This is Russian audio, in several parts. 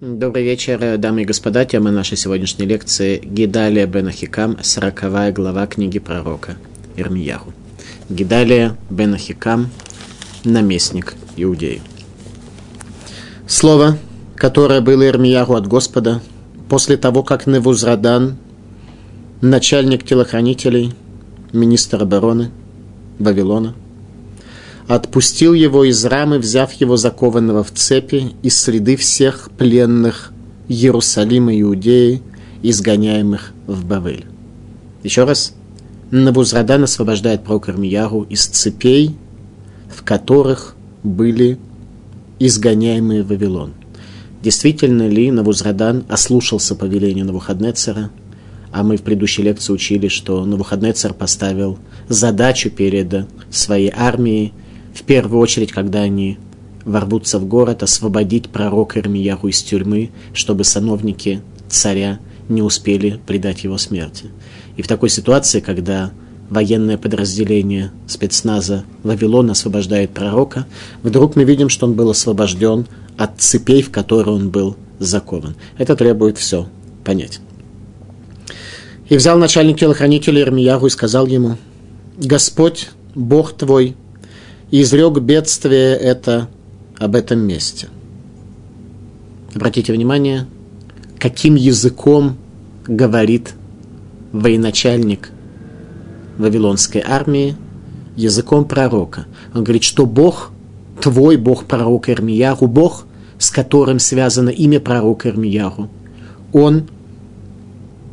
Добрый вечер, дамы и господа. Тема нашей сегодняшней лекции Гидалия бен Ахикам, сороковая глава книги пророка Ирмияху. Гидалия бен Ахикам, наместник Иудеи. Слово, которое было Ирмияху от Господа, после того, как Невузрадан, начальник телохранителей, министр обороны Вавилона – отпустил его из рамы, взяв его закованного в цепи из среды всех пленных Иерусалима Иудеи, изгоняемых в Бавель. Еще раз, Набузрадан освобождает пророк Ирмияру из цепей, в которых были изгоняемые в Вавилон. Действительно ли Навузрадан ослушался повеления Навуходнецера, а мы в предыдущей лекции учили, что Навуходнецер поставил задачу перед своей армией – в первую очередь, когда они ворвутся в город, освободить пророка Ирмияху из тюрьмы, чтобы сановники царя не успели предать его смерти. И в такой ситуации, когда военное подразделение спецназа Вавилона освобождает пророка, вдруг мы видим, что он был освобожден от цепей, в которые он был закован. Это требует все понять. И взял начальник телохранителя Ирмиягу и сказал ему, «Господь, Бог твой, и изрек бедствие это об этом месте. Обратите внимание, каким языком говорит военачальник Вавилонской армии, языком пророка. Он говорит, что Бог, твой Бог пророк Ирмияру, Бог, с которым связано имя пророка Ирмияру, он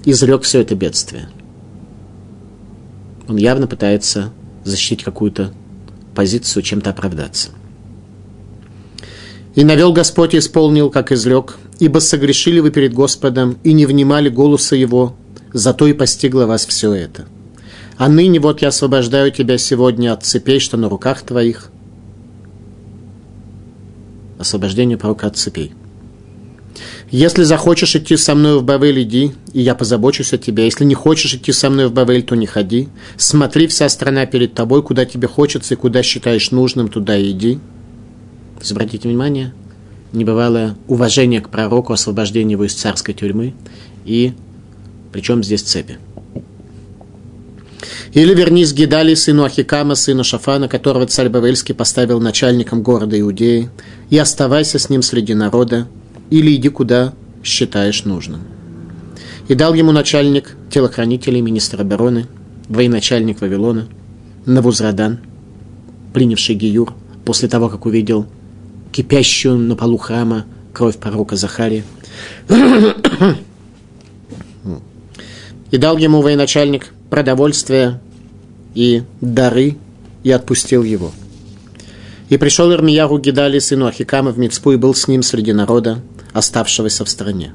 изрек все это бедствие. Он явно пытается защитить какую-то позицию чем-то оправдаться. «И навел Господь исполнил, как изрек, ибо согрешили вы перед Господом и не внимали голоса Его, зато и постигло вас все это. А ныне вот я освобождаю тебя сегодня от цепей, что на руках твоих». Освобождение пророка от цепей – если захочешь идти со мной в Бавель, иди, и я позабочусь о тебе. Если не хочешь идти со мной в Бавель, то не ходи. Смотри, вся страна перед тобой, куда тебе хочется и куда считаешь нужным, туда иди. Обратите внимание, небывалое уважение к пророку, освобождение его из царской тюрьмы, и причем здесь цепи. Или вернись к Гидали, сыну Ахикама, сыну Шафана, которого царь Бавельский поставил начальником города Иудеи, и оставайся с ним среди народа, или иди куда считаешь нужным. И дал ему начальник телохранителей, министра обороны, военачальник Вавилона, Навузрадан, принявший Гиюр, после того, как увидел кипящую на полу храма кровь пророка Захария. И дал ему военачальник продовольствие и дары, и отпустил его. И пришел Ирмияру Гидали, сыну Ахикама, в Мицпу, и был с ним среди народа, оставшегося в стране.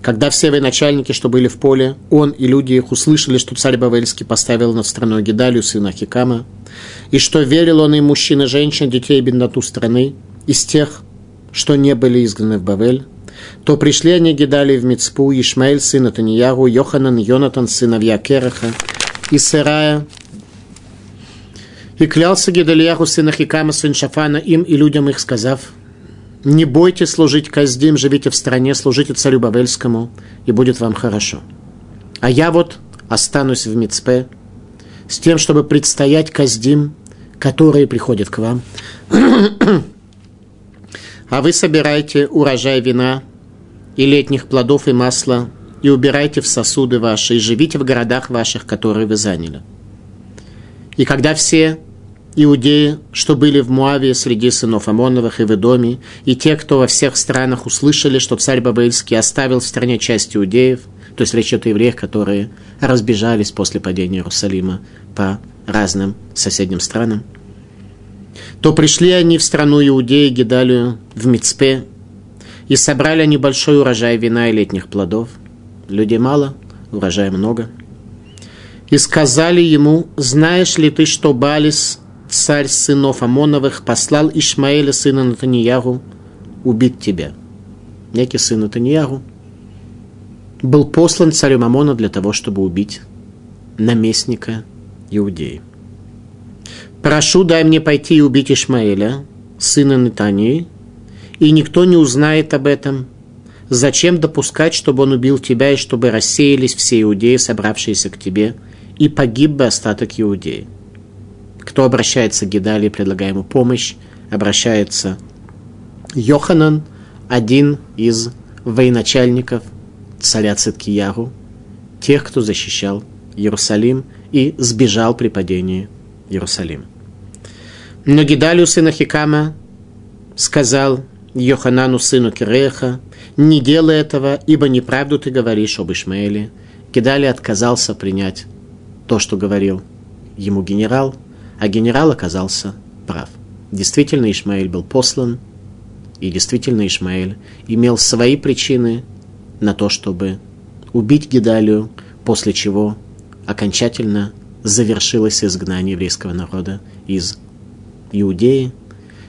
Когда все военачальники, что были в поле, он и люди их услышали, что царь Бавельский поставил над страной Гедалию, сына Хикама, и что верил он им мужчин и женщин, детей и бедноту страны, из тех, что не были изгнаны в Бавель, то пришли они Гедалии в Мицпу, Ишмаэль, сын Атаньяру, Йоханан, Йонатан, сыновья Кераха, и Сырая, и клялся Гедалияху, сына Хикама, сын Шафана, им и людям их, сказав – не бойтесь служить Каздим, живите в стране, служите царю Бавельскому, и будет вам хорошо. А я вот останусь в Мицпе с тем, чтобы предстоять Каздим, которые приходят к вам. а вы собираете урожай вина и летних плодов и масла, и убирайте в сосуды ваши, и живите в городах ваших, которые вы заняли. И когда все иудеи, что были в Муаве среди сынов Амоновых и в Идоме, и те, кто во всех странах услышали, что царь Бабельский оставил в стране часть иудеев, то есть речь идет о евреях, которые разбежались после падения Иерусалима по разным соседним странам, то пришли они в страну Иудеи, Гедалию, в Мицпе, и собрали они большой урожай вина и летних плодов. Людей мало, урожая много. И сказали ему, знаешь ли ты, что Балис царь сынов Амоновых, послал Ишмаэля, сына Натаньягу, убить тебя. Некий сын Натаньягу был послан царем Амона для того, чтобы убить наместника Иудеи. Прошу, дай мне пойти и убить Ишмаэля, сына Натании, и никто не узнает об этом, Зачем допускать, чтобы он убил тебя, и чтобы рассеялись все иудеи, собравшиеся к тебе, и погиб бы остаток иудеи? Кто обращается к Гидалии, предлагая ему помощь, обращается Йоханан, один из военачальников царя Циткияру, тех, кто защищал Иерусалим и сбежал при падении Иерусалима. Но Гидалию, сына Хикама, сказал Йоханану, сыну Киреха, не делай этого, ибо неправду ты говоришь об Ишмаэле. Гидалий отказался принять то, что говорил ему генерал, а генерал оказался прав. Действительно, Ишмаэль был послан, и действительно Ишмаэль имел свои причины на то, чтобы убить Гидалию, после чего окончательно завершилось изгнание еврейского народа из Иудеи.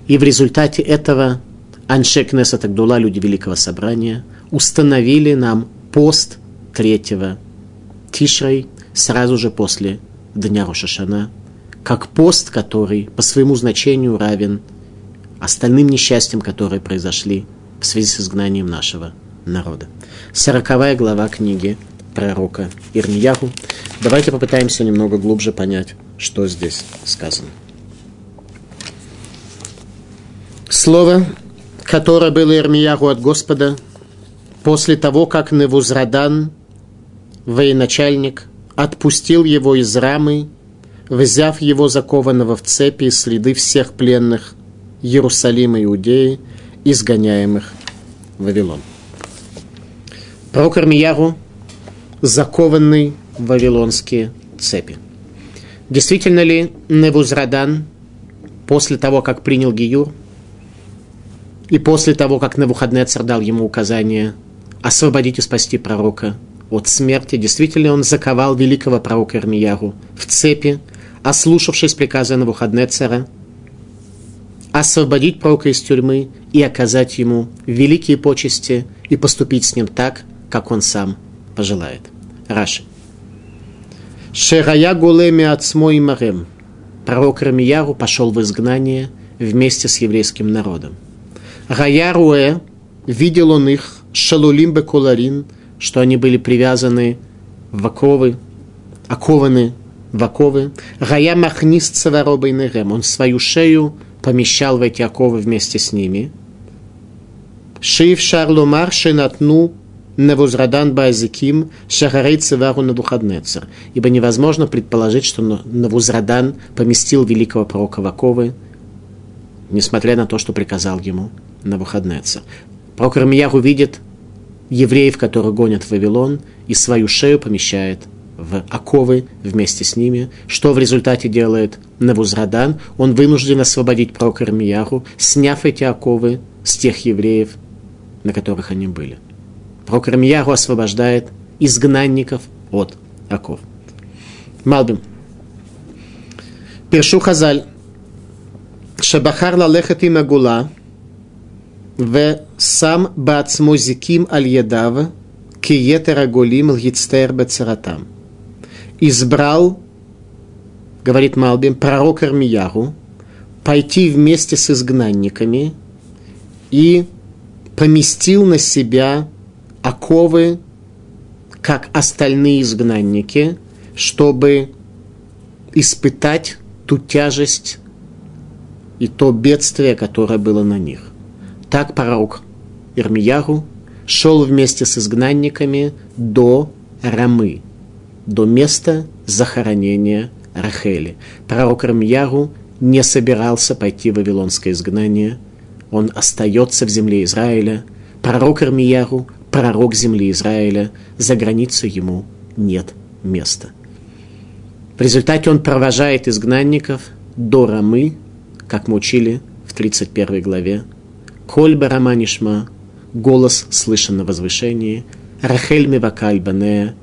И в результате этого Аншек Несет Агдула, люди Великого Собрания, установили нам пост третьего Тишрей сразу же после Дня Рошашана, как пост, который по своему значению равен остальным несчастьям, которые произошли в связи с изгнанием нашего народа. Сороковая глава книги пророка Ирмияху. Давайте попытаемся немного глубже понять, что здесь сказано. Слово, которое было Ирмияху от Господа, после того, как Невузрадан, военачальник, отпустил его из рамы, взяв его закованного в цепи следы всех пленных Иерусалима Иудеи, изгоняемых в Вавилон. Пророк Армияру, закованный в вавилонские цепи. Действительно ли Невузрадан после того, как принял Гиюр, и после того, как Навуходнецер дал ему указание освободить и спасти пророка от смерти, действительно он заковал великого пророка Ирмияру в цепи, ослушавшись приказа Навуходнецера, освободить пророка из тюрьмы и оказать ему великие почести и поступить с ним так, как он сам пожелает. Раши. Шерая гулеми отсмой марем. Пророк Рамияру пошел в изгнание вместе с еврейским народом. Рая видел он их, шалулим бекуларин, что они были привязаны в оковы, окованы в. Рая махнис цаваробой нерем. Он свою шею помещал в эти оковы вместе с ними. Шиев шарломар шенатну Невузрадан Базиким Шахарей Цевару Навуходнецер. Ибо невозможно предположить, что Навузрадан поместил великого пророка в оковы, несмотря на то, что приказал ему Навуходнецер. Пророк Ирмияху видит евреев, которые гонят в Вавилон, и свою шею помещает в оковы вместе с ними. Что в результате делает Навузрадан? Он вынужден освободить пророка Ирмияху, сняв эти оковы с тех евреев, на которых они были. Пророк Рамьяру освобождает изгнанников от оков. Малбим. Пиршу Хазаль. Шабахар лалехат им агула. В сам бацмо зиким аль едав. Киетер агулим лгицтер бецаратам. Избрал, говорит Малбим, пророк Армияру, пойти вместе с изгнанниками и поместил на себя оковы, как остальные изгнанники, чтобы испытать ту тяжесть и то бедствие, которое было на них. Так пророк Ирмияру шел вместе с изгнанниками до Рамы, до места захоронения Рахели. Пророк Ирмияру не собирался пойти в Вавилонское изгнание, он остается в земле Израиля. Пророк Ирмияру пророк земли Израиля, за границу ему нет места. В результате он провожает изгнанников до Рамы, как мы учили в 31 главе. Коль Бараманишма, голос слышен на возвышении, Рахель Мивакаль Банея,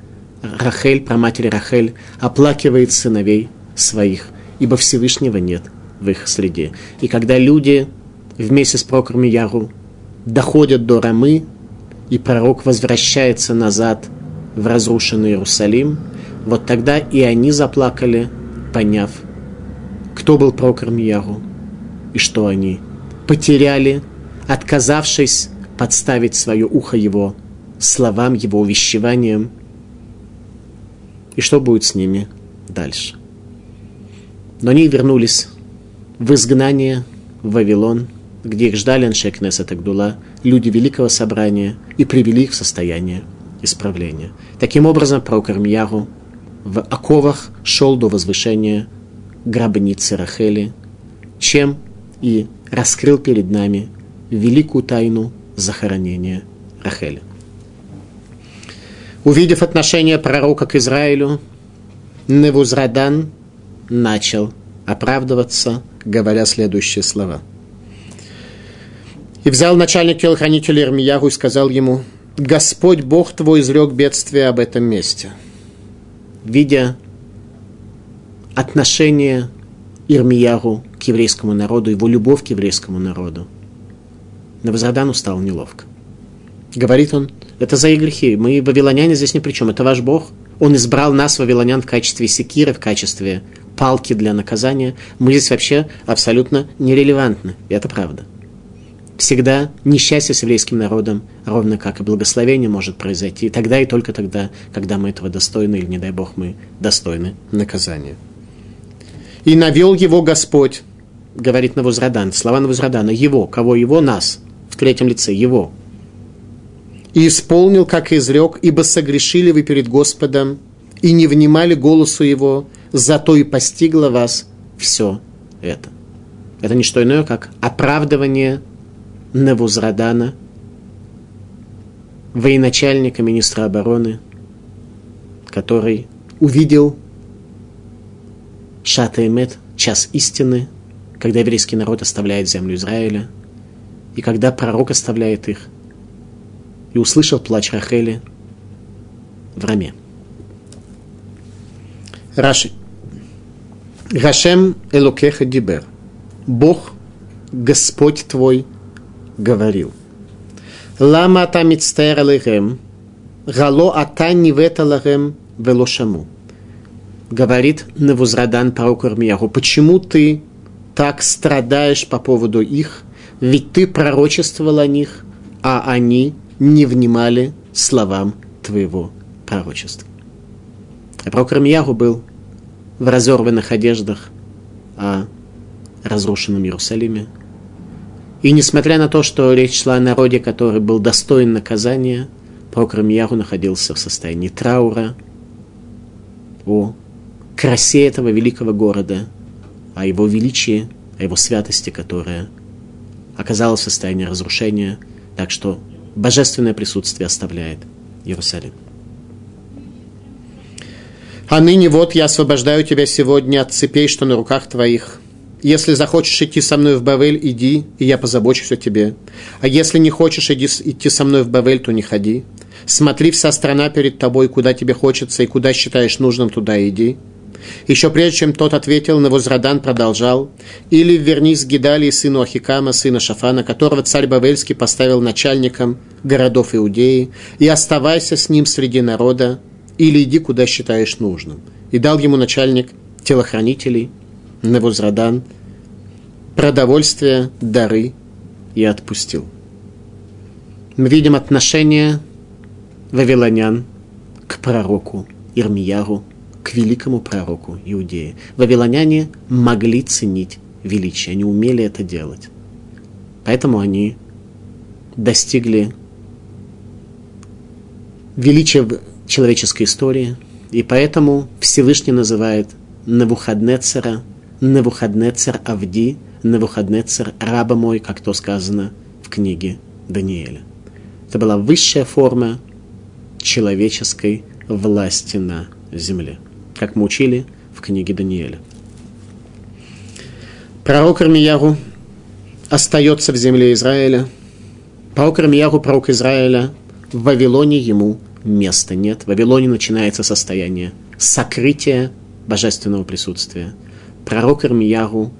Рахель, праматери Рахель, оплакивает сыновей своих, ибо Всевышнего нет в их среде. И когда люди вместе с Прокором Яру доходят до Рамы, и пророк возвращается назад в разрушенный Иерусалим, вот тогда и они заплакали, поняв, кто был пророк Армияру и что они потеряли, отказавшись подставить свое ухо его словам, его увещеваниям. И что будет с ними дальше? Но они вернулись в изгнание в Вавилон, где их ждали Аншекнес Атагдула, люди Великого Собрания, и привели их в состояние исправления. Таким образом, пророк Армияру в оковах шел до возвышения гробницы Рахели, чем и раскрыл перед нами великую тайну захоронения Рахели. Увидев отношение пророка к Израилю, Невузрадан начал оправдываться, говоря следующие слова. «И взял начальник телохранителя Ирмиягу и сказал ему, Господь Бог твой изрек бедствие об этом месте». Видя отношение Ирмияру к еврейскому народу, его любовь к еврейскому народу, Навазрадану стало неловко. Говорит он, это за их грехи. Мы, вавилоняне, здесь ни при чем. Это ваш Бог. Он избрал нас, вавилонян, в качестве секиры, в качестве палки для наказания. Мы здесь вообще абсолютно нерелевантны. И это правда. Всегда несчастье с еврейским народом, ровно как и благословение, может произойти тогда и только тогда, когда мы этого достойны, или, не дай Бог, мы достойны наказания. «И навел его Господь», говорит Навузрадан, слова Навузрадана, его, кого его, нас, в третьем лице, его – и исполнил, как изрек, ибо согрешили вы перед Господом и не внимали голосу Его, зато и постигло вас все это. Это не что иное, как оправдывание Невузрадана, военачальника, министра обороны, который увидел Шата Эмет, час истины, когда еврейский народ оставляет землю Израиля, и когда пророк оставляет их – и услышал плач Рахели в раме. Раши. Гашем Элокеха Дибер. Бог, Господь твой, говорил. Лама ата мицтер алейхем, гало ата нивета лахем велошаму. Говорит Навузрадан пророк Ирмияху, почему ты так страдаешь по поводу их, ведь ты пророчествовал о них, а они не внимали словам твоего пророчества. А пророк Рамьяху был в разорванных одеждах о разрушенном Иерусалиме. И несмотря на то, что речь шла о народе, который был достоин наказания, пророк Рамьяху находился в состоянии траура о красе этого великого города, о его величии, о его святости, которая оказалась в состоянии разрушения. Так что божественное присутствие оставляет Иерусалим. А ныне вот я освобождаю тебя сегодня от цепей, что на руках твоих. Если захочешь идти со мной в Бавель, иди, и я позабочусь о тебе. А если не хочешь иди, идти со мной в Бавель, то не ходи. Смотри, вся страна перед тобой, куда тебе хочется и куда считаешь нужным, туда иди. Еще прежде, чем тот ответил, Навозрадан продолжал, «Или вернись к Гидалии, сыну Ахикама, сына Шафана, которого царь Бавельский поставил начальником городов Иудеи, и оставайся с ним среди народа, или иди, куда считаешь нужным». И дал ему начальник телохранителей, Навозрадан, продовольствие, дары и отпустил. Мы видим отношение вавилонян к пророку Ирмияру, к великому пророку Иудеи. Вавилоняне могли ценить величие, они умели это делать. Поэтому они достигли величия в человеческой истории, и поэтому Всевышний называет Навуходнецера, Навуходнецер Авди, Навуходнецер раба мой, как то сказано в книге Даниэля. Это была высшая форма человеческой власти на земле как мы учили в книге Даниэля. Пророк Армияру остается в земле Израиля. Пророк Армияру, пророк Израиля, в Вавилоне ему места нет. В Вавилоне начинается состояние сокрытия божественного присутствия. Пророк Армияру,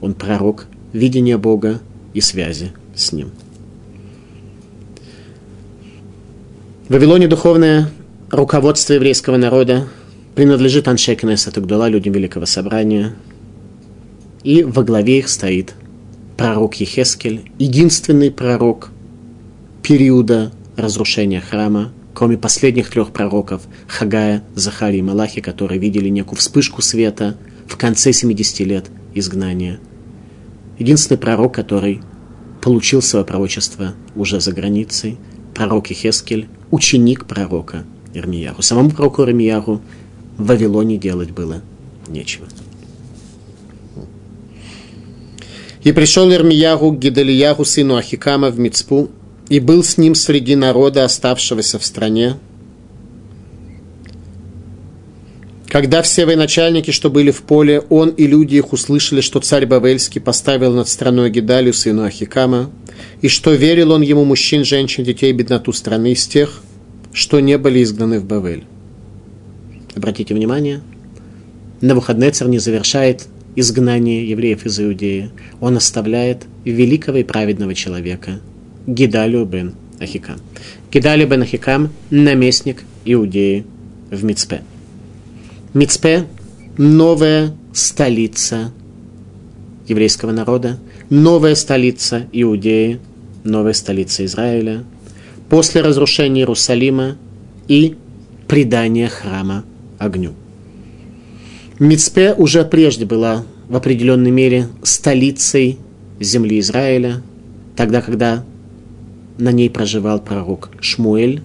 он пророк видения Бога и связи с Ним. В Вавилоне духовное руководство еврейского народа принадлежит Аншей Кнессет Угдала, людям Великого Собрания. И во главе их стоит пророк Ехескель, единственный пророк периода разрушения храма, кроме последних трех пророков Хагая, Захарии и Малахи, которые видели некую вспышку света в конце 70 лет изгнания. Единственный пророк, который получил свое пророчество уже за границей, пророк Ихескель, ученик пророка Ирмияру. Самому пророку Ирмияру в Вавилоне делать было нечего. И пришел Ирмияру к Гидалияру, сыну Ахикама, в Мицпу, и был с ним среди народа, оставшегося в стране. Когда все военачальники, что были в поле, он и люди их услышали, что царь Бавельский поставил над страной Гидалию, сыну Ахикама, и что верил он ему мужчин, женщин, детей, бедноту страны из тех, что не были изгнаны в Бавель. Обратите внимание, на выходные царь не завершает изгнание евреев из Иудеи. Он оставляет великого и праведного человека, Гидалию бен Ахикам. Гидалию бен Ахикам – наместник Иудеи в Мицпе. Мицпе – новая столица еврейского народа, новая столица Иудеи, новая столица Израиля, после разрушения Иерусалима и предания храма огню. Мицпе уже прежде была в определенной мере столицей земли Израиля, тогда, когда на ней проживал пророк Шмуэль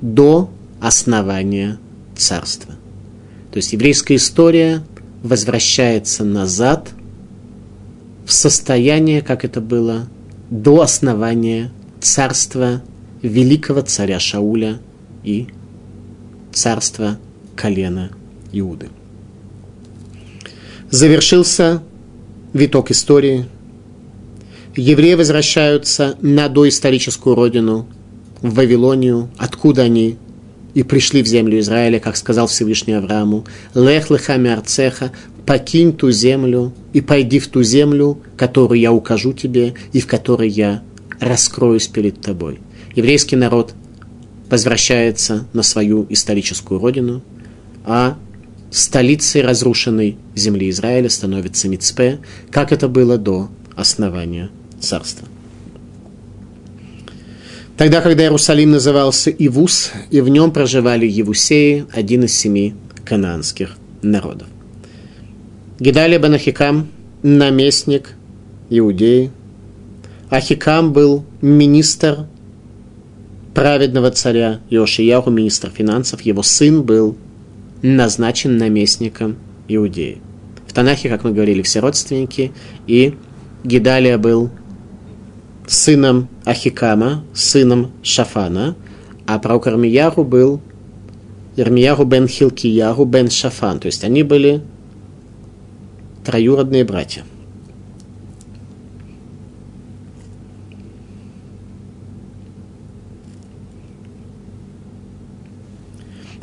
до основания царства. То есть еврейская история возвращается назад в состояние, как это было до основания царства великого царя Шауля и царства колена Иуды. Завершился виток истории. Евреи возвращаются на доисторическую родину, в Вавилонию, откуда они и пришли в землю Израиля, как сказал Всевышний Аврааму, «Лех лехами арцеха, покинь ту землю и пойди в ту землю, которую я укажу тебе и в которой я раскроюсь перед тобой». Еврейский народ возвращается на свою историческую родину, а столицей разрушенной земли Израиля становится Мицпе, как это было до основания царства. Тогда, когда Иерусалим назывался Ивус, и в нем проживали Евусеи, один из семи кананских народов. Гидалия бен Ахикам – наместник Иудеи. Ахикам был министр праведного царя Иошияху, министр финансов. Его сын был назначен наместником Иудеи. В Танахе, как мы говорили, все родственники, и Гидалия был сыном Ахикама, сыном Шафана, а пророк Ирмияру был Ирмияру бен Хилкияру бен Шафан. То есть они были троюродные братья.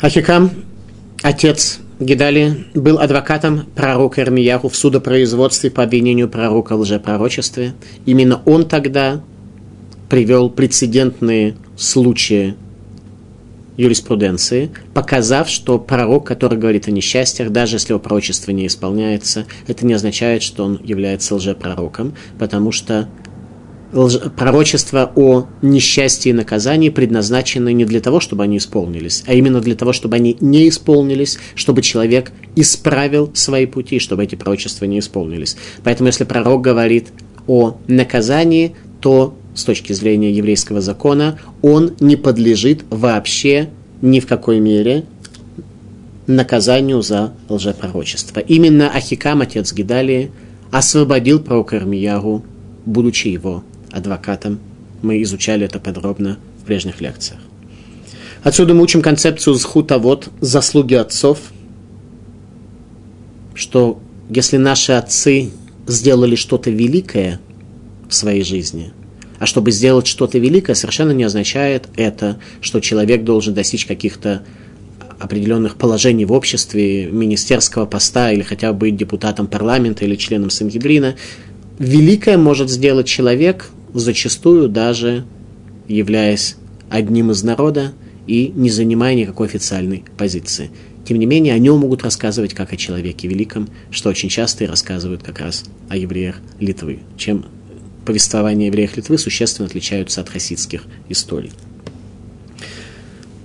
Ахикам Отец Гидали был адвокатом пророка Ирмияху в судопроизводстве по обвинению пророка в лжепророчестве. Именно он тогда привел прецедентные случаи юриспруденции, показав, что пророк, который говорит о несчастьях, даже если его пророчество не исполняется, это не означает, что он является лжепророком, потому что пророчества о несчастье и наказании предназначены не для того, чтобы они исполнились, а именно для того, чтобы они не исполнились, чтобы человек исправил свои пути, чтобы эти пророчества не исполнились. Поэтому, если пророк говорит о наказании, то с точки зрения еврейского закона он не подлежит вообще ни в какой мере наказанию за лжепророчество. Именно Ахикам, отец Гидалии, освободил пророка Ирмияру, будучи его адвокатом. Мы изучали это подробно в прежних лекциях. Отсюда мы учим концепцию зхута вот заслуги отцов, что если наши отцы сделали что-то великое в своей жизни, а чтобы сделать что-то великое, совершенно не означает это, что человек должен достичь каких-то определенных положений в обществе, министерского поста или хотя бы быть депутатом парламента или членом Сангидрина. Великое может сделать человек, зачастую даже являясь одним из народа и не занимая никакой официальной позиции. Тем не менее, о нем могут рассказывать как о человеке великом, что очень часто и рассказывают как раз о евреях Литвы, чем повествования евреев Литвы существенно отличаются от хасидских историй.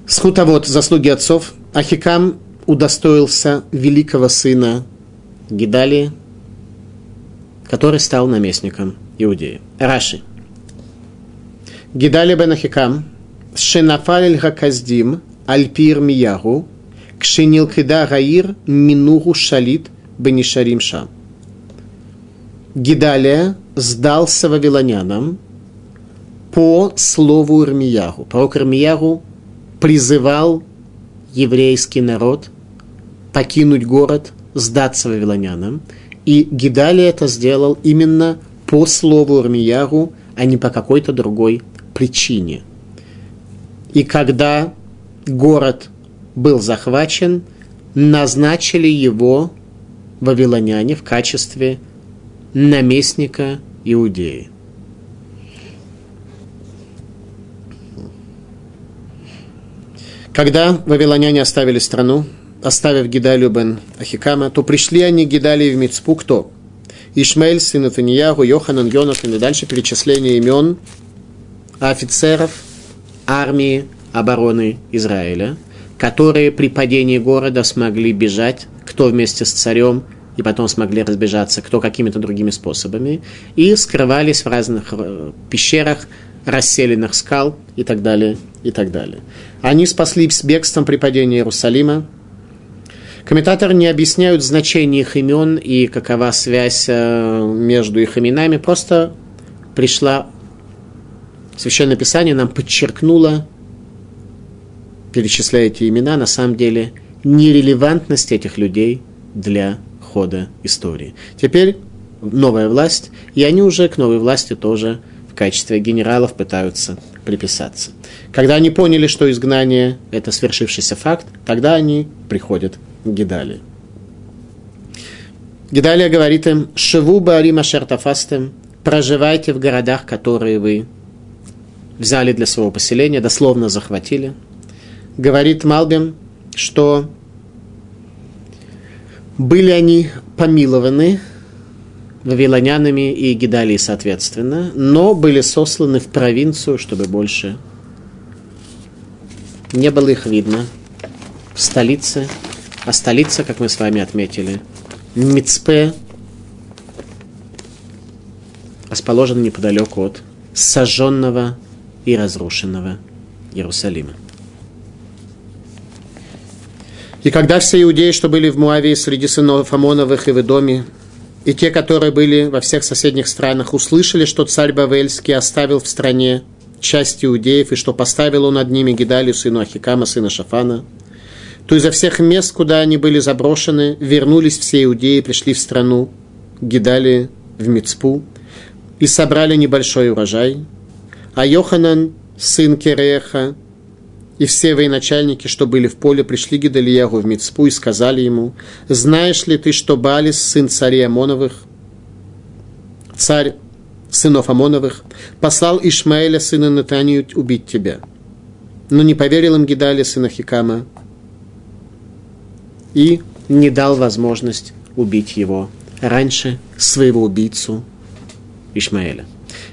Схутовод заслуги отцов. Ахикам удостоился великого сына Гидалии, который стал наместником Иудеи. Раши. Гидали бен Ахикам, Шенафаль Хаказдим, Альпир Мияру, Кшенилкида Гаир, Минуру Шалит, Бенишарим Шам. Гидалия сдался вавилонянам по слову Ирмияру. Пророк Ирмияру призывал еврейский народ покинуть город, сдаться вавилонянам. И Гидалия это сделал именно по слову Ирмияру, а не по какой-то другой причине. И когда город был захвачен, назначили его вавилоняне в качестве наместника Иудеи. Когда вавилоняне оставили страну, оставив Гидалию бен Ахикама, то пришли они Гидалии в Мицпу кто? Ишмаэль, сын Афиньягу, Йоханан, Йонатан и дальше перечисление имен офицеров армии обороны Израиля, которые при падении города смогли бежать, кто вместе с царем, и потом смогли разбежаться, кто какими-то другими способами, и скрывались в разных э, пещерах, расселенных скал и так далее, и так далее. Они спаслись бегством при падении Иерусалима. Комментаторы не объясняют значение их имен и какова связь э, между их именами, просто пришла Священное Писание нам подчеркнуло, перечисляя эти имена, на самом деле нерелевантность этих людей для хода истории. Теперь новая власть, и они уже к новой власти тоже в качестве генералов пытаются приписаться. Когда они поняли, что изгнание – это свершившийся факт, тогда они приходят к Гидалии. Гидалия говорит им, «Шеву баарима шертафастем, проживайте в городах, которые вы взяли для своего поселения, дословно захватили. Говорит Малбим, что были они помилованы вавилонянами и Гидалией соответственно, но были сосланы в провинцию, чтобы больше не было их видно в столице. А столица, как мы с вами отметили, Мицпе, расположена неподалеку от сожженного и разрушенного Иерусалима. И когда все иудеи, что были в Муавии среди сынов Амоновых и в Идоме, и те, которые были во всех соседних странах, услышали, что царь Бавельский оставил в стране часть иудеев, и что поставил он над ними Гидалию, сыну Ахикама, сына Шафана, то изо всех мест, куда они были заброшены, вернулись все иудеи, пришли в страну Гидалии, в Мицпу, и собрали небольшой урожай, а Йоханан, сын Кереха, и все военачальники, что были в поле, пришли Гедалиягу в Мицпу и сказали ему, «Знаешь ли ты, что Балис, сын царей Амоновых, царь сынов Амоновых, послал Ишмаэля, сына Натанию, убить тебя?» Но не поверил им Гедали, сына Хикама, и не дал возможность убить его раньше своего убийцу Ишмаэля.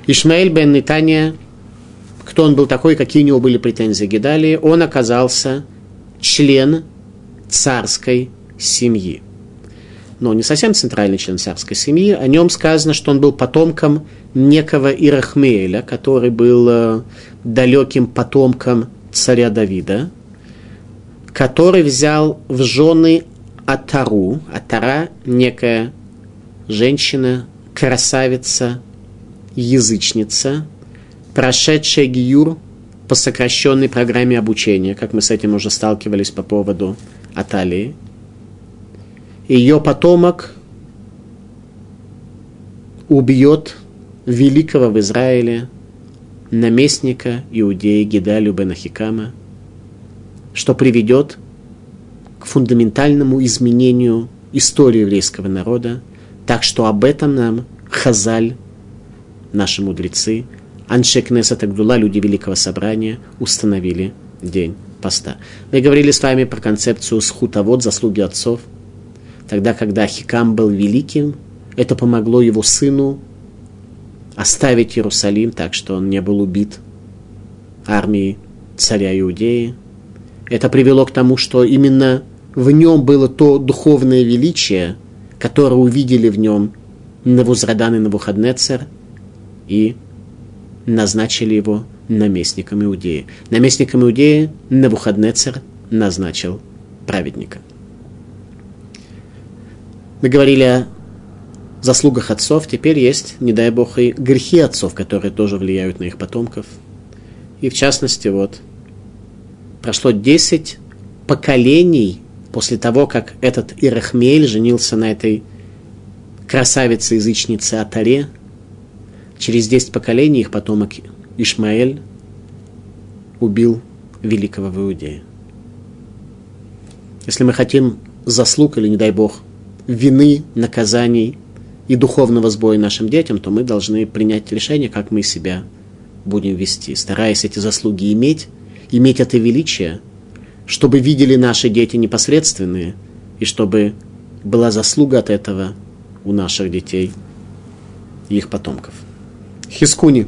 Ишмаэль бен Нитания кто он был такой, какие у него были претензии Гедалии, он оказался член царской семьи. Но не совсем центральный член царской семьи. О нем сказано, что он был потомком некого Ирахмеля, который был э, далеким потомком царя Давида, который взял в жены Атару. Атара – некая женщина, красавица, язычница – прошедшая ГИЮР по сокращенной программе обучения, как мы с этим уже сталкивались по поводу Аталии. Ее потомок убьет великого в Израиле наместника Иудеи Гидалю бен Ахикама, что приведет к фундаментальному изменению истории еврейского народа, так что об этом нам Хазаль, наши мудрецы, Аншек Несет Агдула, люди Великого Собрания, установили день поста. Мы говорили с вами про концепцию схутовод, заслуги отцов. Тогда, когда Хикам был великим, это помогло его сыну оставить Иерусалим так, что он не был убит армией царя Иудеи. Это привело к тому, что именно в нем было то духовное величие, которое увидели в нем Навузрадан и Навуходнецер, и назначили его наместником Иудеи. Наместником Иудеи Навуходнецер назначил праведника. Мы говорили о заслугах отцов, теперь есть, не дай бог, и грехи отцов, которые тоже влияют на их потомков. И в частности, вот, прошло 10 поколений после того, как этот Ирахмель женился на этой красавице-язычнице Атаре, через 10 поколений их потомок Ишмаэль убил великого в Иудее. Если мы хотим заслуг или, не дай Бог, вины, наказаний и духовного сбоя нашим детям, то мы должны принять решение, как мы себя будем вести, стараясь эти заслуги иметь, иметь это величие, чтобы видели наши дети непосредственные, и чтобы была заслуга от этого у наших детей и их потомков. Хискуни.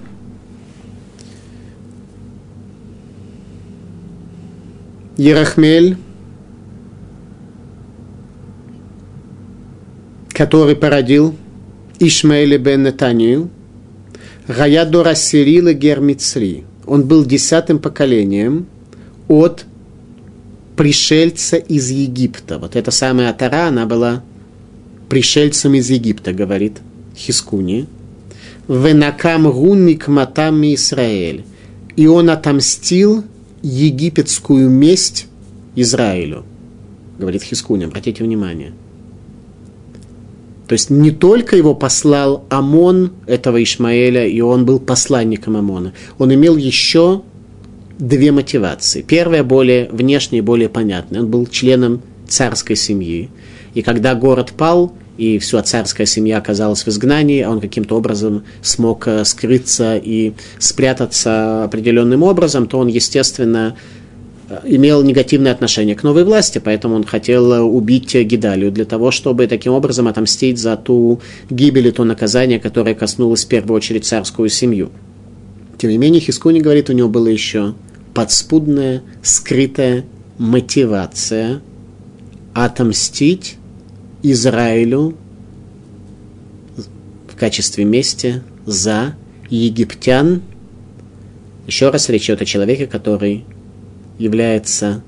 Ерахмель который породил Ишмаэля бен Нетанию, Гаядора Сирила Гермицри. Он был десятым поколением от пришельца из Египта. Вот эта самая Атара, она была пришельцем из Египта, говорит Хискуни. Венакам гунник матами Израиль. И он отомстил египетскую месть Израилю. Говорит Хискуни, обратите внимание – то есть не только его послал Амон, этого Ишмаэля, и он был посланником Амона. Он имел еще две мотивации. Первая более внешняя, более понятная. Он был членом царской семьи. И когда город пал, и вся царская семья оказалась в изгнании, а он каким-то образом смог э, скрыться и спрятаться определенным образом, то он, естественно, имел негативное отношение к новой власти, поэтому он хотел убить Гидалию для того, чтобы таким образом отомстить за ту гибель и то наказание, которое коснулось в первую очередь царскую семью. Тем не менее, Хискуни говорит, у него была еще подспудная, скрытая мотивация отомстить Израилю в качестве мести за египтян. Еще раз речь идет о человеке, который является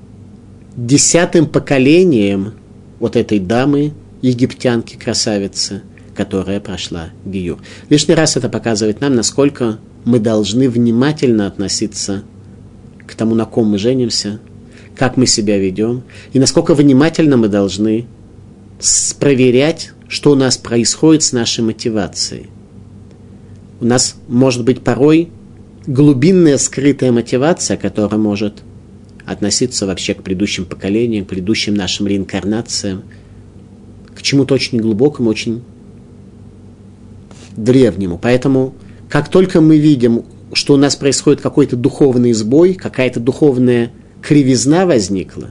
десятым поколением вот этой дамы, египтянки, красавицы, которая прошла Гию. Лишний раз это показывает нам, насколько мы должны внимательно относиться к тому, на ком мы женимся, как мы себя ведем, и насколько внимательно мы должны проверять, что у нас происходит с нашей мотивацией. У нас может быть порой глубинная скрытая мотивация, которая может относиться вообще к предыдущим поколениям, к предыдущим нашим реинкарнациям, к чему-то очень глубокому, очень древнему. Поэтому, как только мы видим, что у нас происходит какой-то духовный сбой, какая-то духовная кривизна возникла,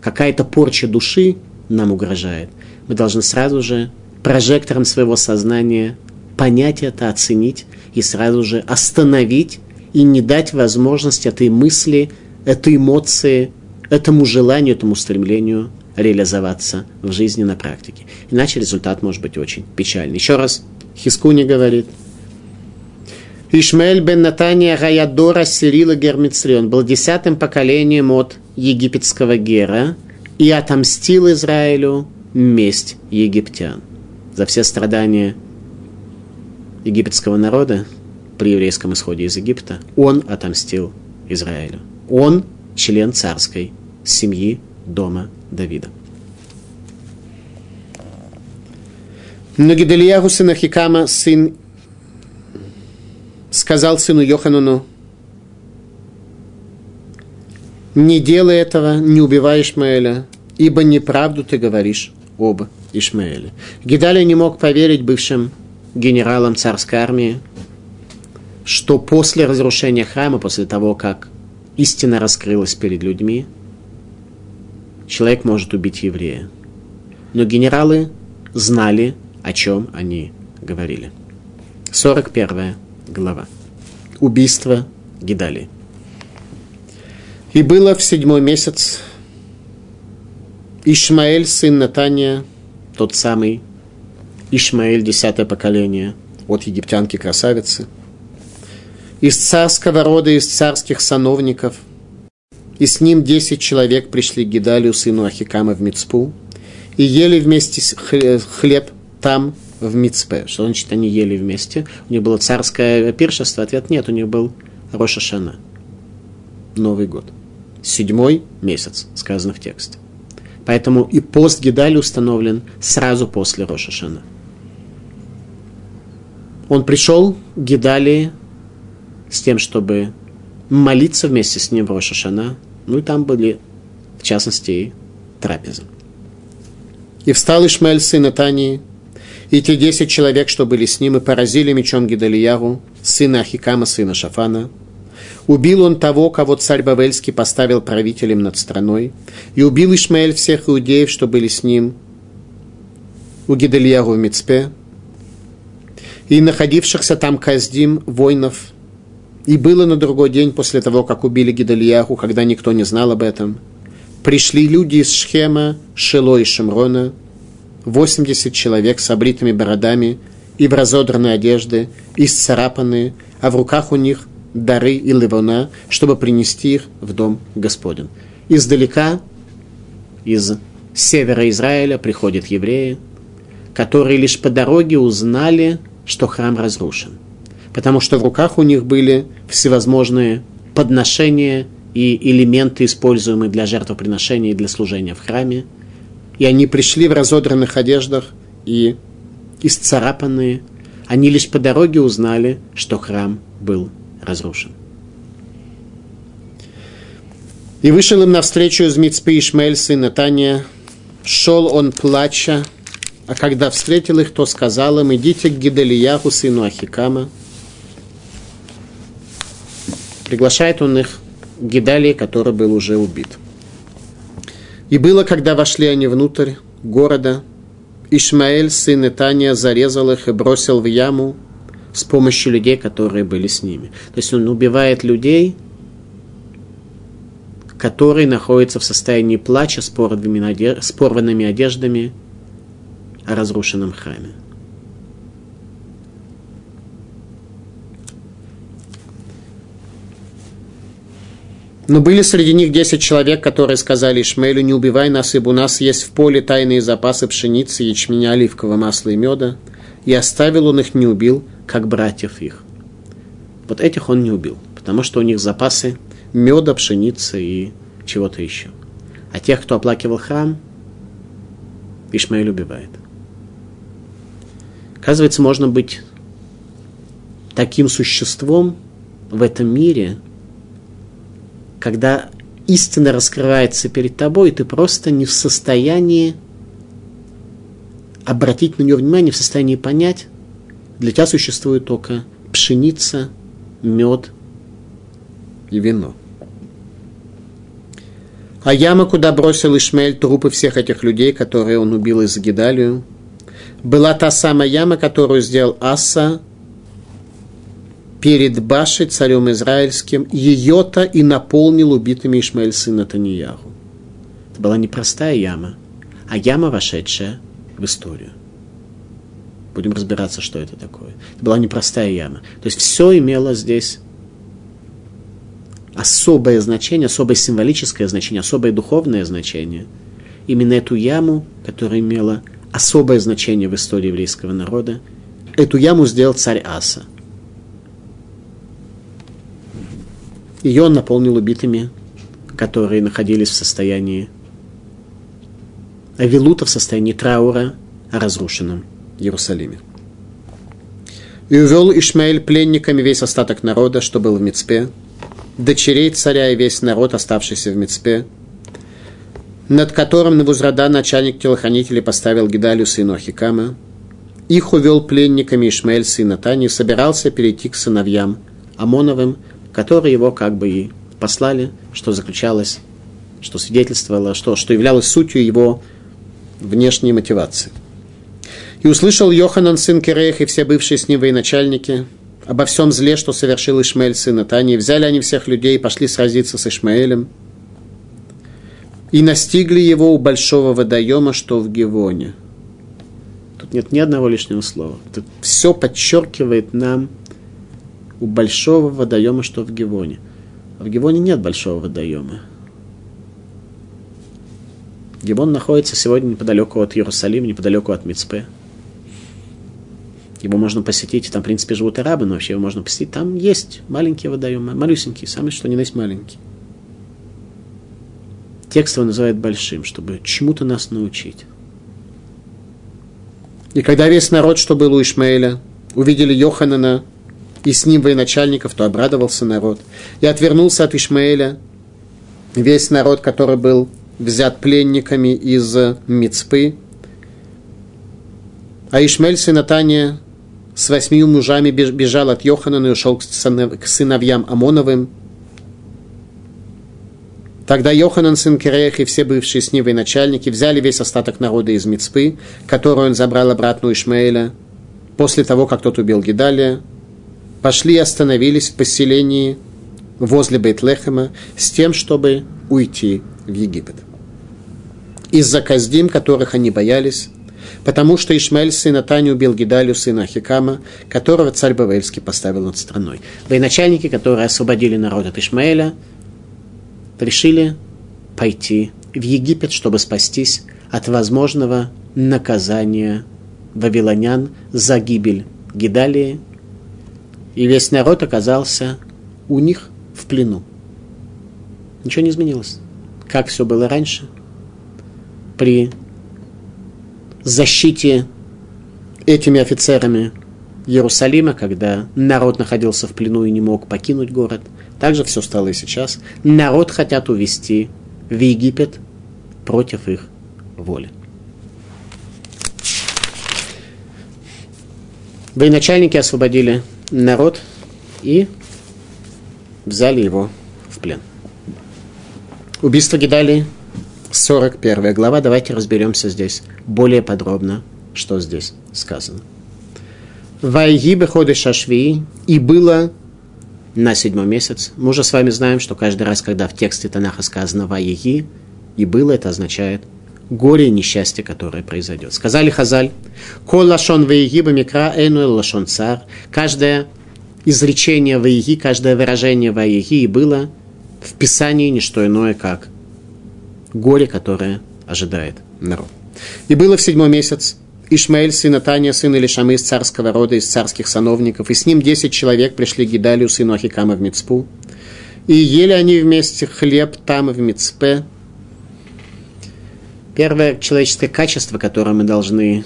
какая-то порча души нам угрожает, мы должны сразу же прожектором своего сознания понять это, оценить и сразу же остановить и не дать возможность этой мысли этой эмоции, этому желанию, этому стремлению реализоваться в жизни на практике. Иначе результат может быть очень печальный. Еще раз, Хискуни говорит, Ишмаэль бен Натания Гаядора Сирила Гермицри. Он был десятым поколением от египетского Гера и отомстил Израилю месть египтян за все страдания египетского народа при еврейском исходе из Египта. Он отомстил Израилю. Он член царской семьи дома Давида. Но Гидельяху сына Хикама, сын, сказал сыну Йохануну, не делай этого, не убивай Ишмаэля, ибо неправду ты говоришь об Ишмаэле. Гидалия не мог поверить бывшим генералам царской армии, что после разрушения храма, после того, как истина раскрылась перед людьми, человек может убить еврея. Но генералы знали, о чем они говорили. 41 глава. Убийство Гидали. И было в седьмой месяц Ишмаэль, сын Натания, тот самый Ишмаэль, десятое поколение, от египтянки красавицы, из царского рода, из царских сановников, и с ним десять человек пришли к Гидалию, сыну Ахикама, в Мицпу, и ели вместе хлеб там, в Мицпе. Что значит, они ели вместе? У них было царское пиршество? Ответ нет, у них был Роша Шана. Новый год. Седьмой месяц, сказано в тексте. Поэтому и пост Гидали установлен сразу после Роша Шана. Он пришел к Гидалии с тем, чтобы молиться вместе с ним в Роша Шана. Ну и там были, в частности, и трапезы. И встал Ишмаэль, сын Натании, и те десять человек, что были с ним, и поразили мечом Гидалияру, сына Ахикама, сына Шафана. Убил он того, кого царь Бавельский поставил правителем над страной, и убил Ишмаэль всех иудеев, что были с ним, у Гидальяру в Мицпе, и находившихся там каздим воинов. И было на другой день после того, как убили Гидальяру, когда никто не знал об этом – пришли люди из Шхема, Шило и Шимрона, 80 человек с обритыми бородами и в разодранной одежде, и сцарапанные, а в руках у них дары и ливона, чтобы принести их в дом Господен. Издалека, из севера Израиля, приходят евреи, которые лишь по дороге узнали, что храм разрушен. Потому что в руках у них были всевозможные подношения и элементы, используемые для жертвоприношения и для служения в храме. И они пришли в разодранных одеждах и исцарапанные. Они лишь по дороге узнали, что храм был разрушен. И вышел им навстречу из Мицпы Ишмаэль, сын Натания. Шел он плача, а когда встретил их, то сказал им, идите к Гидалияху, сыну Ахикама. Приглашает он их Гидалии, который был уже убит. И было, когда вошли они внутрь города, Ишмаэль, сын Итания, зарезал их и бросил в яму с помощью людей, которые были с ними. То есть он убивает людей, которые находятся в состоянии плача с порванными одеждами о разрушенном храме. Но были среди них десять человек, которые сказали Ишмаэлю, не убивай нас, ибо у нас есть в поле тайные запасы пшеницы, ячменя, оливкового масла и меда. И оставил он их, не убил, как братьев их. Вот этих он не убил, потому что у них запасы меда, пшеницы и чего-то еще. А тех, кто оплакивал храм, Ишмаэль убивает. Оказывается, можно быть таким существом в этом мире – когда истина раскрывается перед тобой, ты просто не в состоянии обратить на нее внимание, в состоянии понять, для тебя существует только пшеница, мед и вино. А яма, куда бросил Ишмель трупы всех этих людей, которые он убил из Гидалию, была та самая яма, которую сделал Аса перед Башей, царем израильским, ее-то и наполнил убитыми Ишмаэль сына Танияху. Это была не простая яма, а яма, вошедшая в историю. Будем разбираться, что это такое. Это была непростая яма. То есть все имело здесь особое значение, особое символическое значение, особое духовное значение. Именно эту яму, которая имела особое значение в истории еврейского народа, эту яму сделал царь Аса – Ее он наполнил убитыми, которые находились в состоянии Авилута, в состоянии траура о разрушенном Иерусалиме. И увел Ишмаэль пленниками весь остаток народа, что был в Мицпе, дочерей царя и весь народ, оставшийся в Мицпе, над которым Навузрада, начальник телохранителей, поставил Гидалю, сыну Ахикама. Их увел пленниками Ишмаэль, сын Натани, собирался перейти к сыновьям Амоновым, которые его как бы и послали, что заключалось, что свидетельствовало, что, что являлось сутью его внешней мотивации. И услышал Йоханан, сын Киреях, и все бывшие с ним военачальники, обо всем зле, что совершил Ишмаэль, сын Натани. Взяли они всех людей и пошли сразиться с Ишмаэлем. И настигли его у большого водоема, что в Гевоне. Тут нет ни одного лишнего слова. Тут все подчеркивает нам у большого водоема, что в Гевоне. А в Гевоне нет большого водоема. Гевон находится сегодня неподалеку от Иерусалима, неподалеку от Мицпе. Его можно посетить, там, в принципе, живут арабы, но вообще его можно посетить. Там есть маленькие водоемы, малюсенькие, самые что ни на есть маленькие. Текст его называют большим, чтобы чему-то нас научить. И когда весь народ, что был у Ишмаэля, увидели Йоханана и с ним военачальников, то обрадовался народ. И отвернулся от Ишмаэля весь народ, который был взят пленниками из Мицпы. А Ишмель, сын Натания, с восьмью мужами бежал от Йоханана и ушел к сыновьям Амоновым. Тогда Йоханан, сын Киреях, и все бывшие с ним начальники взяли весь остаток народа из Мицпы, которую он забрал обратно у Ишмаэля, после того, как тот убил Гидалия, пошли и остановились в поселении возле Бейтлехема с тем, чтобы уйти в Египет. Из-за Каздим, которых они боялись, потому что Ишмаэль, сын Натани, убил Гидалю, сына Ахикама, которого царь Бавельский поставил над страной. Военачальники, которые освободили народ от Ишмаэля, решили пойти в Египет, чтобы спастись от возможного наказания вавилонян за гибель Гидалии. И весь народ оказался у них в плену. Ничего не изменилось. Как все было раньше, при защите этими офицерами Иерусалима, когда народ находился в плену и не мог покинуть город. Также все стало и сейчас. Народ хотят увести в Египет против их воли. Военачальники освободили народ и взяли его в плен. Убийство Гидалии 41 глава. Давайте разберемся здесь более подробно, что здесь сказано. Вайги беходы шашви, и было на седьмой месяц. Мы уже с вами знаем, что каждый раз, когда в тексте Танаха сказано Вайги, и было, это означает горе и несчастье, которое произойдет. Сказали Хазаль, «Кол лашон ваиги бамикра эну лашон цар». Каждое изречение ваиги, каждое выражение ваиги и было в Писании не что иное, как горе, которое ожидает народ. И было в седьмой месяц Ишмаэль, сын Натания, сын Илишамы из царского рода, из царских сановников, и с ним десять человек пришли к Гидалию, сыну Ахикама, в Мицпу. И ели они вместе хлеб там, в Мицпе. Первое человеческое качество, которое мы должны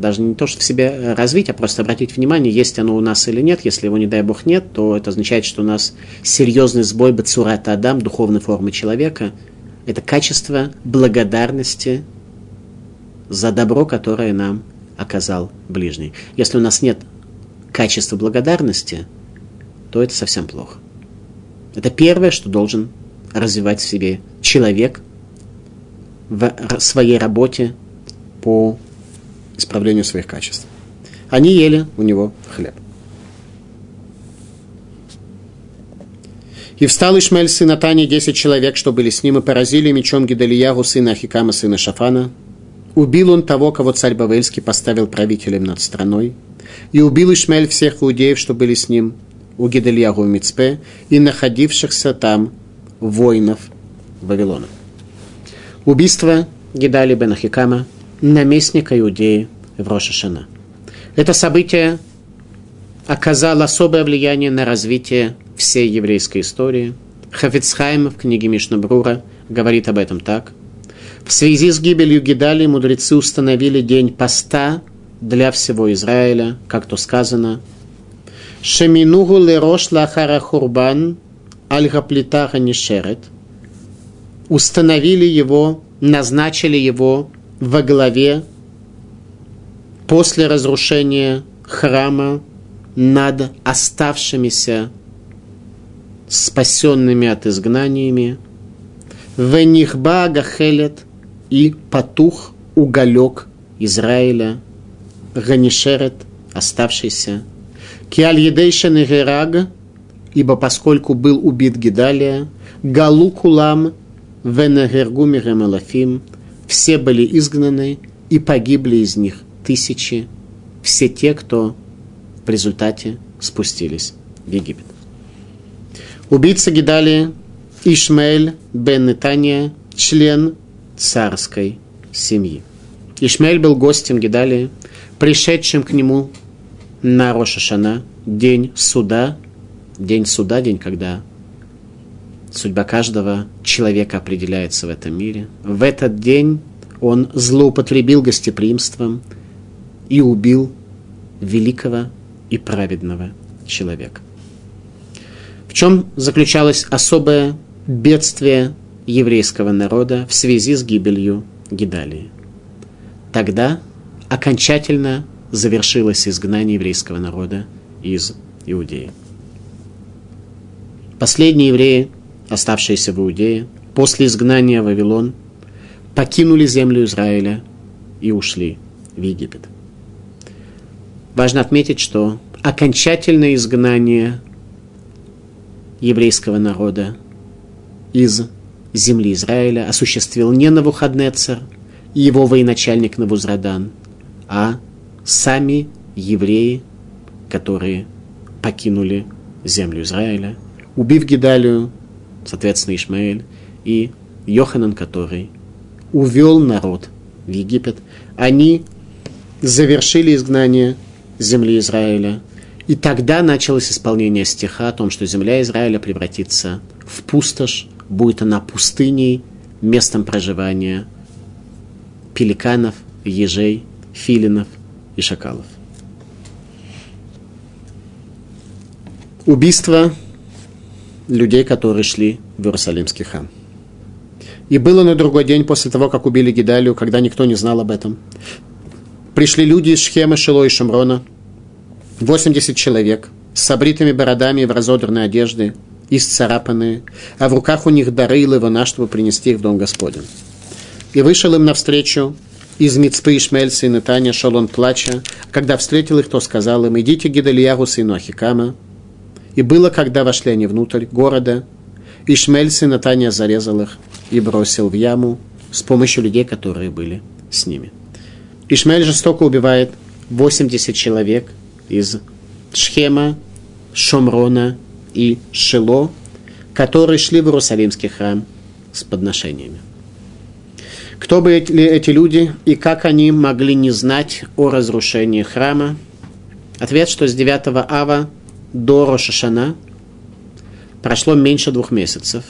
даже не то, что в себе развить, а просто обратить внимание, есть оно у нас или нет. Если его, не дай бог, нет, то это означает, что у нас серьезный сбой Бацурата Адам, духовной формы человека. Это качество благодарности за добро, которое нам оказал ближний. Если у нас нет качества благодарности, то это совсем плохо. Это первое, что должен развивать в себе человек в своей работе по исправлению своих качеств. Они ели у него хлеб. И встал Ишмель, сын Натани, десять человек, что были с ним, и поразили мечом Гидалиягу, сына Ахикама, сына Шафана. Убил он того, кого царь Бавельский поставил правителем над страной. И убил Ишмель всех иудеев, что были с ним, у Гидальягу в Мицпе, и находившихся там воинов Вавилона. Убийство Гидали бен Ахикама – наместника Иудеи в Рошашана. Это событие оказало особое влияние на развитие всей еврейской истории. Хафицхайм в книге Мишнабрура говорит об этом так. В связи с гибелью Гидали мудрецы установили день поста для всего Израиля, как то сказано. Шеминугу лерош лахара хурбан аль-гаплитаха нишерет. Установили его, назначили его во главе после разрушения храма над оставшимися спасенными от изгнаниями. Венихба гахелет и потух уголек Израиля, Ганишерет, оставшийся, Киаль Едейшен Гераг, ибо поскольку был убит Гидалия, Галу Кулам, Венегергу Миремалафим, все были изгнаны, и погибли из них тысячи, все те, кто в результате спустились в Египет. Убийца Гидалия Ишмаэль бен Нетания, член царской семьи. Ишмаэль был гостем Гидалии, пришедшим к нему на Рошашана, день суда, день суда, день, когда судьба каждого человека определяется в этом мире. В этот день он злоупотребил гостеприимством и убил великого и праведного человека. В чем заключалось особое бедствие еврейского народа в связи с гибелью Гидалии? Тогда окончательно завершилось изгнание еврейского народа из Иудеи. Последние евреи, оставшиеся в Иудее, после изгнания в Вавилон, покинули землю Израиля и ушли в Египет. Важно отметить, что окончательное изгнание еврейского народа из земли Израиля осуществил не Навуходнецер и его военачальник Навузрадан, а сами евреи, которые покинули землю Израиля, убив Гидалию, соответственно, Ишмаэль, и Йоханан, который увел народ в Египет. Они завершили изгнание земли Израиля. И тогда началось исполнение стиха о том, что земля Израиля превратится в пустошь, будет она пустыней, местом проживания пеликанов, ежей, филинов и шакалов. Убийство людей, которые шли в Иерусалимский храм. И было на другой день после того, как убили Гидалию, когда никто не знал об этом. Пришли люди из Шхема, Шило и Шамрона, 80 человек, с обритыми бородами и в разодранной одежде, исцарапанные, а в руках у них дары и лывана, чтобы принести их в дом Господень. И вышел им навстречу из Мицпы Ишмельса и Натания, шел он плача. Когда встретил их, то сказал им, идите к Гидальяру, сыну Ахикама. И было, когда вошли они внутрь города, Ишмель, сын Натания, зарезал их и бросил в яму с помощью людей, которые были с ними. Ишмель жестоко убивает 80 человек из Шхема, Шомрона и Шило, которые шли в Иерусалимский храм с подношениями. Кто были эти люди и как они могли не знать о разрушении храма? Ответ, что с 9 ава до Рошашана прошло меньше двух месяцев.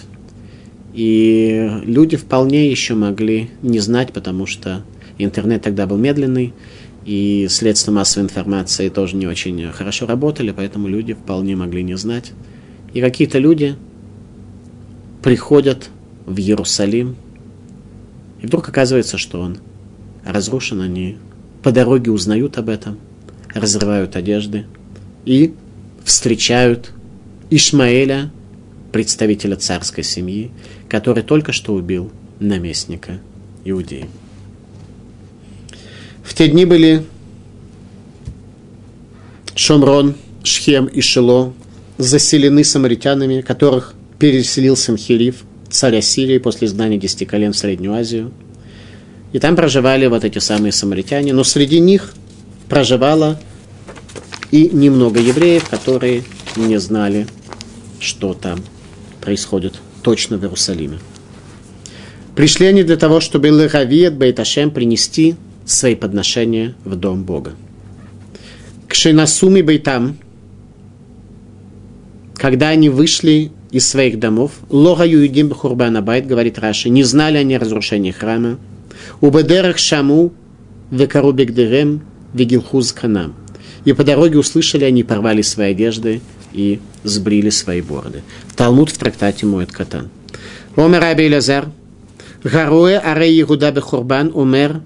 И люди вполне еще могли не знать, потому что интернет тогда был медленный, и средства массовой информации тоже не очень хорошо работали, поэтому люди вполне могли не знать. И какие-то люди приходят в Иерусалим, и вдруг оказывается, что он разрушен, они по дороге узнают об этом, разрывают одежды и встречают Ишмаэля, представителя царской семьи, который только что убил наместника Иудеи. В те дни были Шомрон, Шхем и Шило заселены самаритянами, которых переселил Самхирив, царь Ассирии, после изгнания десяти колен в Среднюю Азию. И там проживали вот эти самые самаритяне, но среди них проживало и немного евреев, которые не знали, что там происходит точно в Иерусалиме. Пришли они для того, чтобы Леравиет Бейташем принести свои подношения в дом Бога. К Шейнасуми Бейтам, когда они вышли из своих домов, Лога Юидим Бхурбана Байт, говорит Раши, не знали они о разрушении храма, у Бедерах Шаму, Векарубик Дерем, Вегилхуз Канам. И по дороге услышали они, порвали свои одежды и сбрили свои бороды. Талмуд в трактате Моет Катан. Омер Аби Лазар, Гаруэ Арей Игуда Бехурбан, Умер,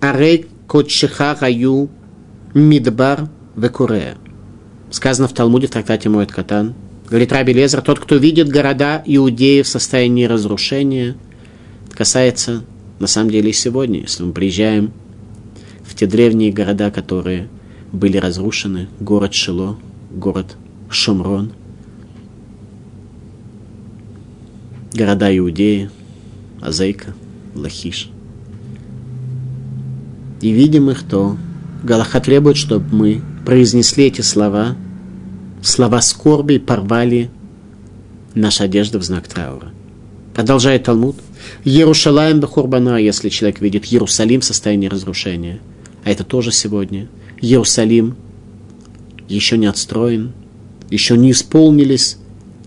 Арей Котшиха Гаю, Мидбар Векурея. Сказано в Талмуде в трактате Моет Катан. Говорит Раби Лезер, тот, кто видит города Иудеи в состоянии разрушения, касается на самом деле и сегодня, если мы приезжаем те древние города, которые были разрушены, город Шило, город Шумрон, города Иудеи, Азейка, Лахиш. И видим их, то Галаха требует, чтобы мы произнесли эти слова, слова скорби и порвали наши одежды в знак траура. Продолжает Талмуд. Иерушалаем бахурбана, если человек видит Иерусалим в состоянии разрушения. А это тоже сегодня. Иерусалим еще не отстроен, еще не исполнились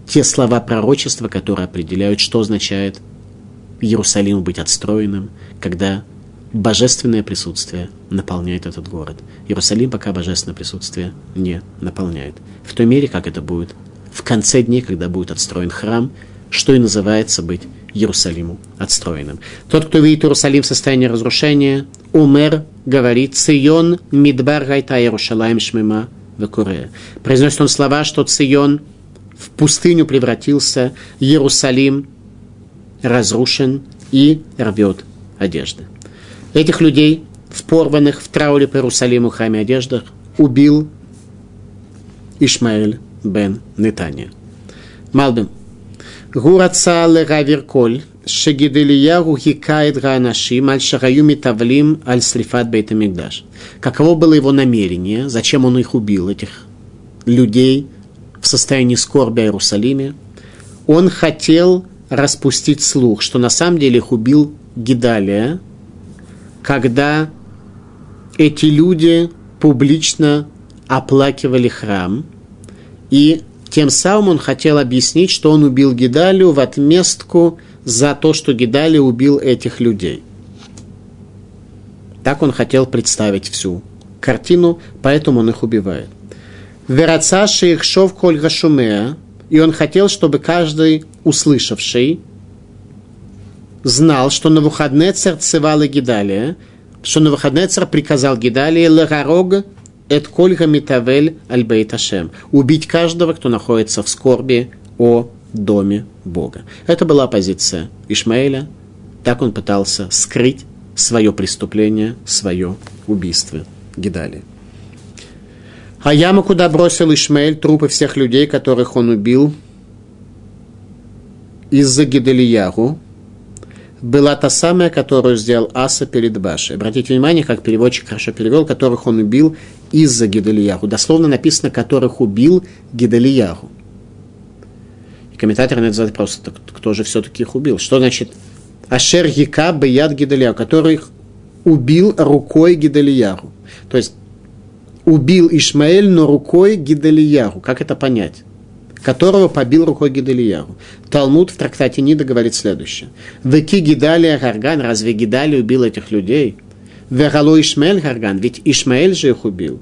те слова пророчества, которые определяют, что означает Иерусалиму быть отстроенным, когда божественное присутствие наполняет этот город. Иерусалим пока божественное присутствие не наполняет. В той мере, как это будет в конце дней, когда будет отстроен храм, что и называется быть Иерусалиму отстроенным. Тот, кто видит Иерусалим в состоянии разрушения, умер, говорит, Цион мидбар гайта Иерушалаем шмима векуре. Произносит он слова, что Цион в пустыню превратился, Иерусалим разрушен и рвет одежды. Этих людей, в порванных в трауре по Иерусалиму храме одеждах, убил Ишмаэль бен Нетания. Малбим. Гураца легавир шегиделияху хикает гаанашим, аль шагаю митавлим, аль срифат бейтамигдаш. Каково было его намерение, зачем он их убил, этих людей в состоянии скорби о Иерусалиме? Он хотел распустить слух, что на самом деле их убил Гидалия, когда эти люди публично оплакивали храм, и тем самым он хотел объяснить, что он убил Гидалию в отместку за то, что Гидалия убил этих людей. Так он хотел представить всю картину, поэтому он их убивает. Верацаши их шов коль гашумеа, и он хотел, чтобы каждый услышавший знал, что на выходные царь цевал Гидалия, что на выходные царь приказал Гидалии лерарог эт кольга митавель альбейт Ашем. Убить каждого, кто находится в скорби о доме Бога. Это была позиция Ишмаэля. Так он пытался скрыть свое преступление, свое убийство Гидалии. А яму, куда бросил Ишмаэль трупы всех людей, которых он убил из-за Гидалиягу, была та самая, которую сделал Аса перед Башей. Обратите внимание, как переводчик хорошо перевел, которых он убил из-за Гидалияху. Дословно написано, которых убил Гидалияху. Комментаторы на этот вопрос, кто же все-таки их убил? Что значит Ашер Яка Бияд Гидалияху, который их убил рукой Гидалияху. То есть убил Ишмаэль, но рукой Гидалияху. Как это понять? которого побил рукой Гидалияру. Талмуд в трактате Нида говорит следующее. Веки Гидалия Гарган, разве Гидали убил этих людей? Вегало Ишмаэль Гарган, ведь Ишмаэль же их убил.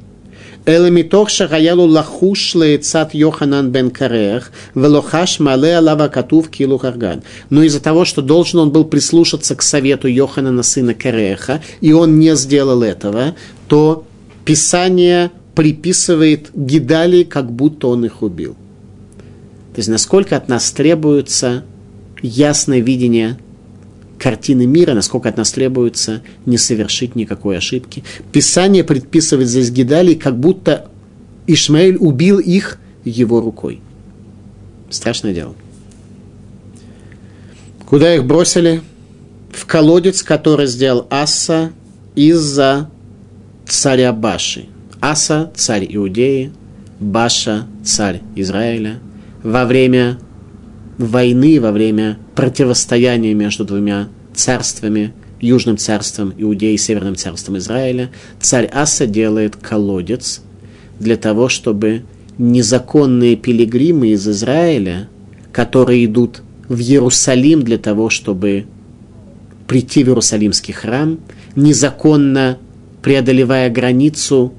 Элемитох шагаялу лахуш лейцат Йоханан бен Карех, велохаш мале алава катув килу. Но из-за того, что должен он был прислушаться к совету Йоханана сына Кареха, и он не сделал этого, то Писание приписывает Гидали, как будто он их убил. То есть насколько от нас требуется ясное видение картины мира, насколько от нас требуется не совершить никакой ошибки. Писание предписывает здесь Гидалии, как будто Ишмаэль убил их его рукой. Страшное дело. Куда их бросили? В колодец, который сделал Аса из-за царя Баши. Аса – царь Иудеи, Баша – царь Израиля – во время войны, во время противостояния между двумя царствами, Южным царством Иудеи и Северным царством Израиля, царь Аса делает колодец для того, чтобы незаконные пилигримы из Израиля, которые идут в Иерусалим для того, чтобы прийти в Иерусалимский храм, незаконно преодолевая границу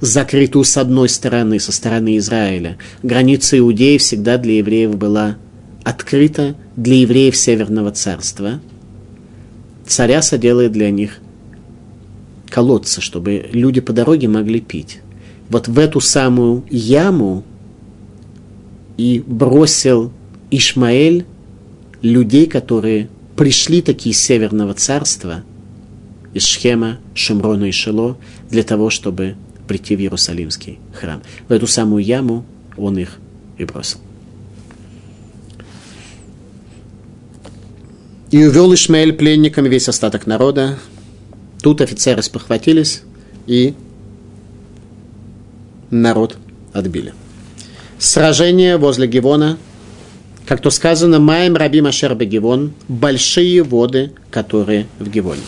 закрытую с одной стороны, со стороны Израиля. Граница Иудеи всегда для евреев была открыта для евреев Северного царства. Царяса делает для них колодцы, чтобы люди по дороге могли пить. Вот в эту самую яму и бросил Ишмаэль людей, которые пришли такие из Северного царства из Шхема, Шумрона и Шило для того, чтобы прийти в Иерусалимский храм. В эту самую яму он их и бросил. И увел Ишмаэль пленниками весь остаток народа. Тут офицеры спохватились и народ отбили. Сражение возле Гивона, как то сказано, Маем Раби Машер Гивон, большие воды, которые в Гивоне.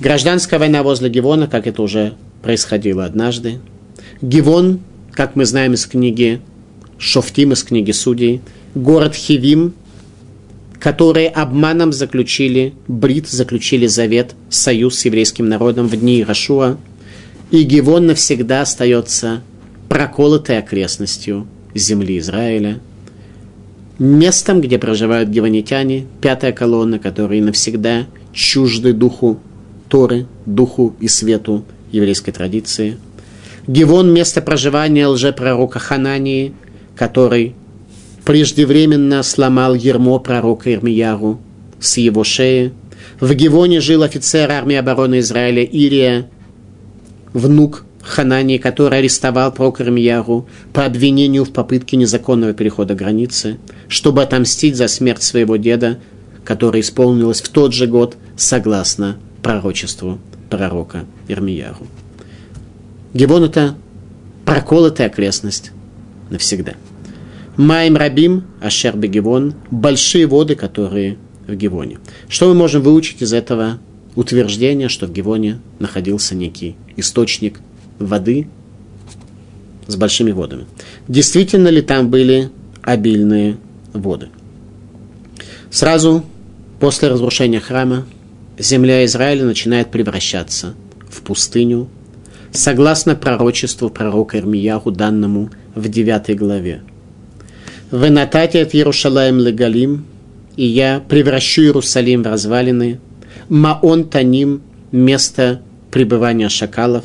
Гражданская война возле Гивона, как это уже происходило однажды. Гивон, как мы знаем из книги Шофтим, из книги Судей, город Хивим, которые обманом заключили брит, заключили завет, союз с еврейским народом в дни Рашуа. И Гивон навсегда остается проколотой окрестностью земли Израиля, местом, где проживают гиванитяне, пятая колонна, которые навсегда чужды духу Торы, духу и свету еврейской традиции. Гивон – место проживания лжепророка Ханании, который преждевременно сломал ермо пророка Ирмияру с его шеи. В Гивоне жил офицер армии обороны Израиля Ирия, внук Ханании, который арестовал пророка Ирмияру по обвинению в попытке незаконного перехода границы, чтобы отомстить за смерть своего деда, которая исполнилась в тот же год согласно пророчеству пророка Ирмияру. Гивон – это проколотая окрестность навсегда. Майм Рабим, Ашер Бегивон – большие воды, которые в Гивоне. Что мы можем выучить из этого утверждения, что в Гивоне находился некий источник воды с большими водами? Действительно ли там были обильные воды? Сразу после разрушения храма земля Израиля начинает превращаться в пустыню, согласно пророчеству пророка Ирмияху, данному в 9 главе. «Вы натате от Иерушалаем легалим, и я превращу Иерусалим в развалины, Маон Таним – место пребывания шакалов,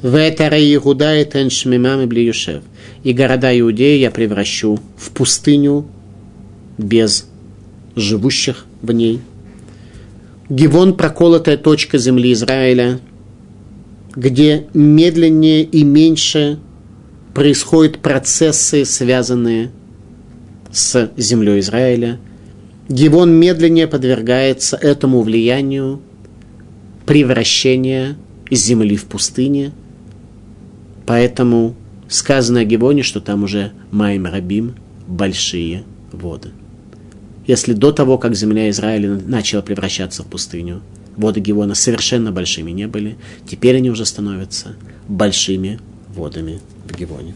в Этаре Иуда и Теншмимам и Блиюшев, и города Иудеи я превращу в пустыню без живущих в ней – Гивон – проколотая точка земли Израиля, где медленнее и меньше происходят процессы, связанные с землей Израиля. Гивон медленнее подвергается этому влиянию превращения земли в пустыне. Поэтому сказано о Гивоне, что там уже Майм Рабим – большие воды если до того, как земля Израиля начала превращаться в пустыню, воды Гивона совершенно большими не были, теперь они уже становятся большими водами в Гивоне.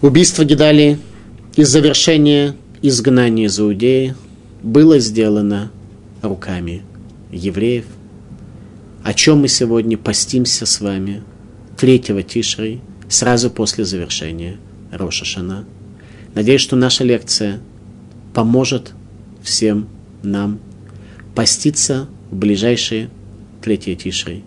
Убийство Гидали и завершение изгнания из Иудеи было сделано руками евреев, о чем мы сегодня постимся с вами 3 Тишры, сразу после завершения Роша Шана. Надеюсь, что наша лекция – поможет всем нам поститься в ближайшие третьи тишры,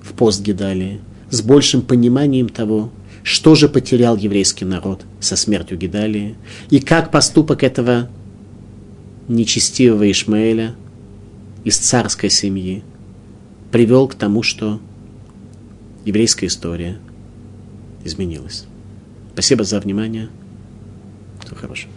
в пост Гидалии, с большим пониманием того, что же потерял еврейский народ со смертью Гидалии, и как поступок этого нечестивого Ишмаэля из царской семьи привел к тому, что еврейская история изменилась. Спасибо за внимание. Всего хорошего.